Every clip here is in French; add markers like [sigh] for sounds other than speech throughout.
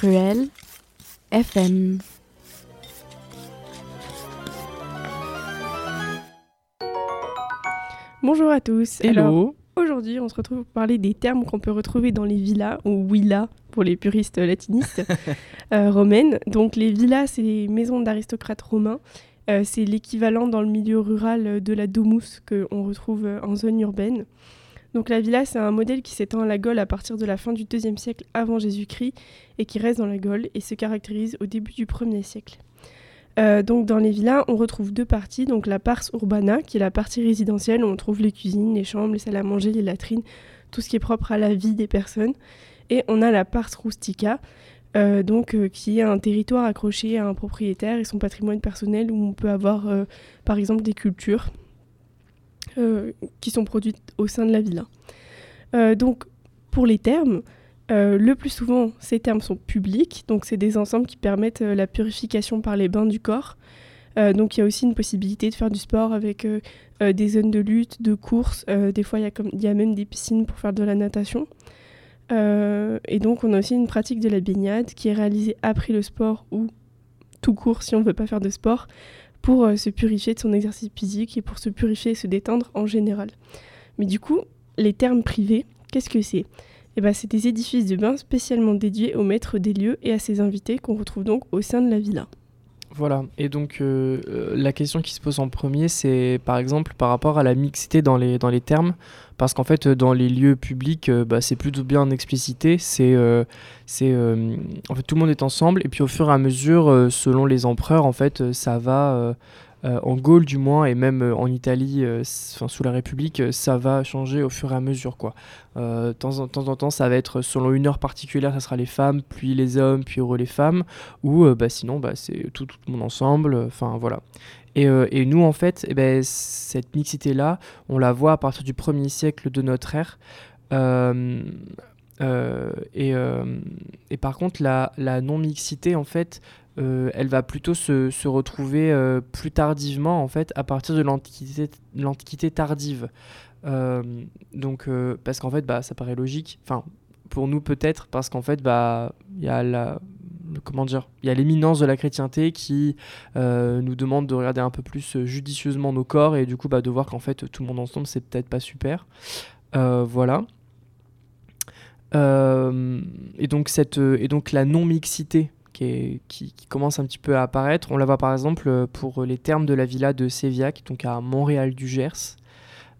Cruel FM. Bonjour à tous. Hello. Alors, aujourd'hui, on se retrouve pour parler des termes qu'on peut retrouver dans les villas, ou villas pour les puristes latinistes [laughs] euh, romaines. Donc, les villas, c'est les maisons d'aristocrates romains. Euh, c'est l'équivalent dans le milieu rural de la domus qu'on retrouve en zone urbaine. Donc la villa, c'est un modèle qui s'étend à la Gaule à partir de la fin du IIe siècle avant Jésus-Christ et qui reste dans la Gaule et se caractérise au début du 1er siècle. Euh, donc dans les villas, on retrouve deux parties, donc la pars urbana, qui est la partie résidentielle, où on trouve les cuisines, les chambres, les salles à manger, les latrines, tout ce qui est propre à la vie des personnes. Et on a la pars rustica, euh, donc euh, qui est un territoire accroché à un propriétaire et son patrimoine personnel, où on peut avoir par exemple des cultures qui sont produites au sein de la villa. Euh, donc pour les termes, euh, le plus souvent, ces termes sont publics, donc c'est des ensembles qui permettent euh, la purification par les bains du corps. Euh, donc il y a aussi une possibilité de faire du sport avec euh, euh, des zones de lutte, de course. Euh, des fois, il y, a même des piscines pour faire de la natation. Euh, et donc on a aussi une pratique de la baignade qui est réalisée après le sport ou tout court si on ne veut pas faire de sport pour euh, se purifier de son exercice physique et pour se purifier et se détendre en général. Mais du coup, les termes privés, qu'est-ce que c'est? Eh ben, C'est des édifices de bain spécialement dédiés au maître des lieux et à ses invités qu'on retrouve donc au sein de la villa. Voilà, et donc euh, euh, la question qui se pose en premier, c'est par exemple par rapport à la mixité dans les, dans les termes, parce qu'en fait, dans les lieux publics, euh, bah, c'est plutôt bien explicité, c'est, en fait, tout le monde est ensemble, et puis au fur et à mesure, selon les empereurs, en fait, ça va, en Gaule du moins, et même euh, en Italie, euh, enfin, sous la République, euh, ça va changer au fur et à mesure, quoi. Euh, de temps en temps, ça va être selon une heure particulière, ça sera les femmes, puis les hommes, puis heureux les femmes, ou euh, bah, sinon bah, c'est tout, tout monde ensemble, enfin voilà. Et, euh, et nous en fait, eh ben, cette mixité-là, on la voit à partir du 1er siècle de notre ère. Euh, euh, et, euh, et par contre, la, non-mixité, en fait, euh, elle va plutôt se, retrouver euh, plus tardivement, en fait, à partir de l'Antiquité tardive. Euh, donc, euh, parce qu'en fait, bah, ça paraît logique. Enfin, pour nous peut-être, parce qu'en fait, bah, y a la, comment dire, il y a l'éminence de la chrétienté qui euh, nous demande de regarder un peu plus euh, judicieusement nos corps et du coup, bah, de voir qu'en fait, tout le monde ensemble, c'est peut-être pas super. Euh, voilà. Euh, et donc cette euh, et donc la non mixité qui, commence un petit peu à apparaître. On la voit par exemple euh, pour les termes de la villa de Séviac, donc à Montréal du Gers.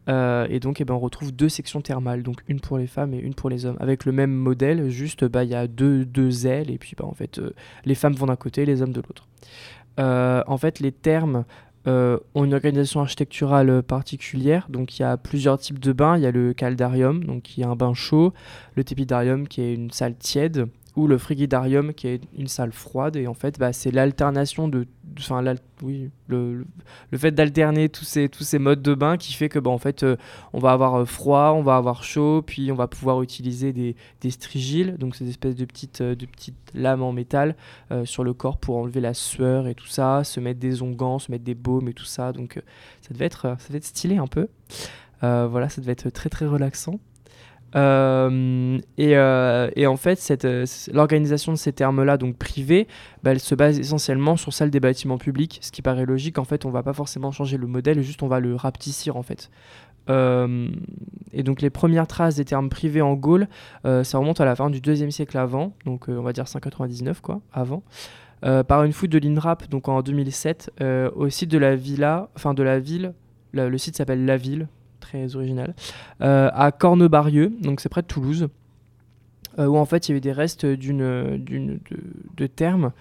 Et donc, eh ben, on retrouve deux sections thermales, donc une pour les femmes et une pour les hommes, avec le même modèle, juste bah, il y a deux, deux ailes, et puis bah, en fait, les femmes vont d'un côté, les hommes de l'autre. En fait, les termes euh, ont une organisation architecturale particulière, donc il y a plusieurs types de bains. Il y a le caldarium, donc qui est un bain chaud, le tépidarium, qui est une salle tiède, ou le frigidarium, qui est une salle froide. Et en fait, bah, c'est l'alternation de, enfin, oui, le, le- fait d'alterner tous ces, tous ces modes de bain qui fait que bah, en fait, euh, on va avoir euh, froid, on va avoir chaud, puis on va pouvoir utiliser des, des strigiles, donc ces espèces de petites, euh, de petites lames en métal sur le corps pour enlever la sueur et tout ça, se mettre des onguents, se mettre des baumes et tout ça. Donc ça devait être, ça devait être stylé un peu. Voilà, ça devait être très très relaxant. Euh, et, euh, et en fait, euh, l'organisation de ces termes-là, donc privés, bah, elle se base essentiellement sur celle des bâtiments publics, ce qui paraît logique. En fait, on va pas forcément changer le modèle, juste on va le rapetissir en fait. Et donc les premières traces des termes privés en Gaule, ça remonte à la fin du deuxième siècle avant, donc on va dire 199 quoi, avant, par une fouille de l'INRAP, donc en 2007, euh, au site de la villa, enfin de la ville, le, le site s'appelle La Ville, original, euh, à Cornebarieux, donc c'est près de Toulouse, euh, où en fait il y avait des restes d'une, d'une, de, de termes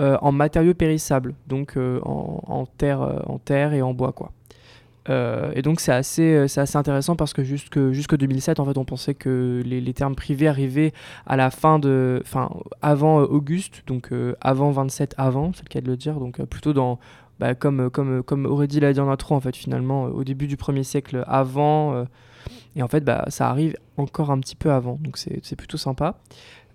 euh, en matériaux périssables, donc en, en terre, en terre et en bois quoi. Et donc c'est assez, c'est assez intéressant parce que jusque, jusque 2007, en fait, on pensait que les, les termes privés arrivaient à la fin de, enfin, avant Auguste, donc avant 27 avant, c'est le cas de le dire, donc plutôt dans, bah, comme, euh, comme, euh, comme Aurélie l'a dit en intro, en fait, finalement, euh, au début du premier siècle avant, et en fait, bah, ça arrive encore un petit peu avant, donc c'est plutôt sympa.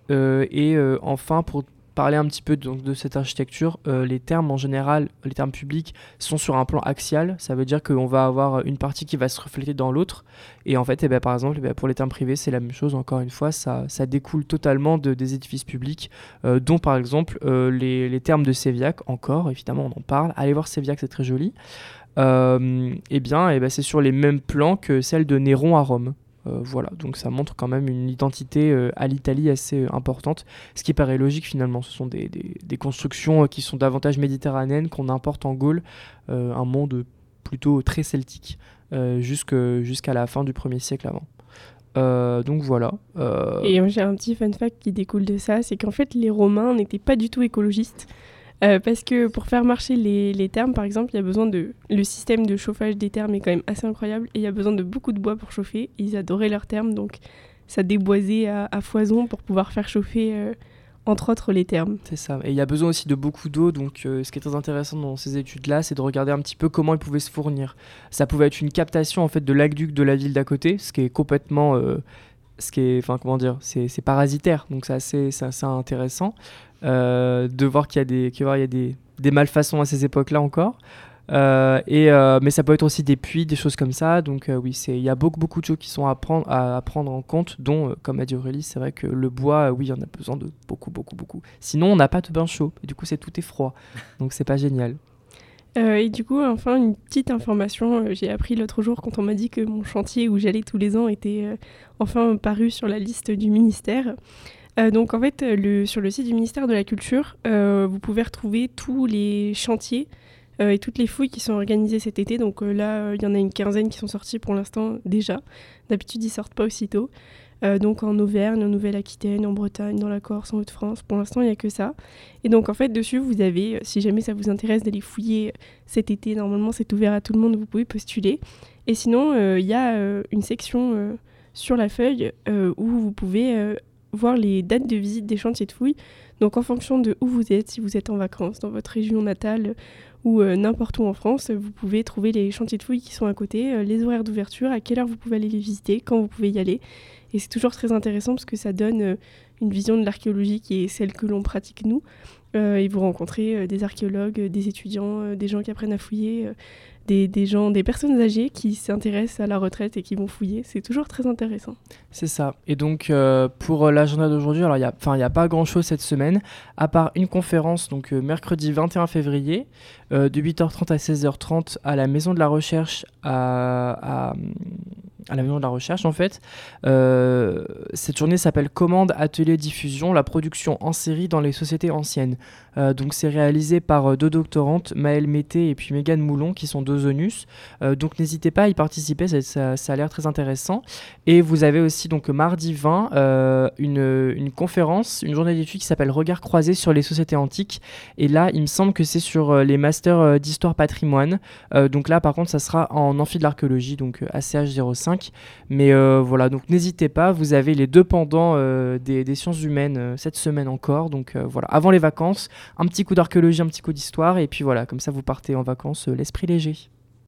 Et enfin, pour parler un petit peu donc, de cette architecture, euh, les termes en général, les termes publics sont sur un plan axial. Ça veut dire qu'on va avoir une partie qui va se refléter dans l'autre. Et en fait, eh ben, par exemple, eh ben, pour les termes privés, c'est la même chose. Encore une fois, ça, découle totalement de, des édifices publics, euh, dont par exemple euh, les, les, termes de Séviac. Encore, évidemment, on en parle. Allez voir Séviac, c'est très joli. eh bien, eh ben, c'est sur les mêmes plans que celle de Néron à Rome. Euh, voilà, donc ça montre quand même une identité euh, à l'Italie assez euh, importante, ce qui paraît logique finalement. Ce sont des, constructions qui sont davantage méditerranéennes qu'on importe en Gaule, un monde plutôt très celtique, jusqu'à la fin du 1er siècle avant. donc voilà. Et j'ai un petit fun fact qui découle de ça, c'est qu'en fait les Romains n'étaient pas du tout écologistes. Euh, parce que pour faire marcher les, les, thermes, par exemple, il y a besoin de. Le système de chauffage des thermes est quand même assez incroyable et il y a besoin de beaucoup de bois pour chauffer. Ils adoraient leurs thermes, donc ça déboisait à, foison pour pouvoir faire chauffer, euh, entre autres, les thermes. C'est ça. Et il y a besoin aussi de beaucoup d'eau, donc euh, ce qui est très intéressant dans ces études-là, c'est de regarder un petit peu comment ils pouvaient se fournir. Ça pouvait être une captation en fait de l'aqueduc de la ville d'à côté, ce qui est complètement ce qui est, enfin comment dire, c'est parasitaire, donc c'est assez, assez, intéressant euh, de voir qu'il y a des, qu'il y a des, des malfaçons à ces époques-là encore. Euh, et, euh, mais ça peut être aussi des puits, des choses comme ça. Donc oui, il y a beaucoup, beaucoup de choses qui sont à prendre, à, prendre en compte, dont, comme a dit Aurélie, c'est vrai que le bois, oui, on a besoin de beaucoup, beaucoup, beaucoup. Sinon, on n'a pas de bain chaud. Et du coup, c'est tout est froid. Donc c'est pas génial. Euh, et du coup, enfin, une petite information, euh, j'ai appris l'autre jour quand on m'a dit que mon chantier où j'allais tous les ans était euh, enfin paru sur la liste du ministère. donc en fait, sur le site du ministère de la Culture, vous pouvez retrouver tous les chantiers et toutes les fouilles qui sont organisées cet été. Donc là, il y en a une quinzaine qui sont sorties pour l'instant déjà. D'habitude, ils sortent pas aussitôt. Euh, donc en Auvergne, en Nouvelle-Aquitaine, en Bretagne, dans la Corse, en Haute-France. Pour l'instant, il n'y a que ça. Et donc en fait, dessus, vous avez, euh, si jamais ça vous intéresse d'aller fouiller euh, cet été, normalement c'est ouvert à tout le monde, vous pouvez postuler. Et sinon, il y a une section sur la feuille où vous pouvez voir les dates de visite des chantiers de fouilles. Donc en fonction de où vous êtes, si vous êtes en vacances dans votre région natale ou n'importe où en France, vous pouvez trouver les chantiers de fouilles qui sont à côté, les horaires d'ouverture, à quelle heure vous pouvez aller les visiter, quand vous pouvez y aller. Et c'est toujours très intéressant parce que ça donne euh, une vision de l'archéologie qui est celle que l'on pratique nous. Euh, et vous rencontrez euh, des archéologues, des étudiants, des gens qui apprennent à fouiller, des, des, gens, des personnes âgées qui s'intéressent à la retraite et qui vont fouiller. C'est toujours très intéressant. C'est ça. Et donc, pour l'agenda d'aujourd'hui, alors il n'y a, a pas grand-chose cette semaine, à part une conférence, donc mercredi 21 février, de 8h30 à 16h30 à la Maison de la Recherche à, à à la Maison de la Recherche en fait. Euh, cette journée s'appelle Commande Atelier Diffusion, la production en série dans les sociétés anciennes. Euh, donc c'est réalisé par euh, deux doctorantes, Maëlle Mété et puis Mégane Moulon, qui sont deux onus. Donc n'hésitez pas à y participer, ça, ça, a l'air très intéressant. Et vous avez aussi donc mardi 20 une, une, conférence, une journée d'études qui s'appelle Regards croisés sur les sociétés antiques. Et là, il me semble que c'est sur les masters d'histoire patrimoine. donc là, par contre, ça sera en amphi de l'archéologie, donc ACH05. Mais euh, voilà, donc n'hésitez pas, vous avez les deux pendants euh, des, sciences humaines euh, cette semaine encore. Donc voilà, avant les vacances, un petit coup d'archéologie, un petit coup d'histoire, et puis voilà, comme ça vous partez en vacances l'esprit léger.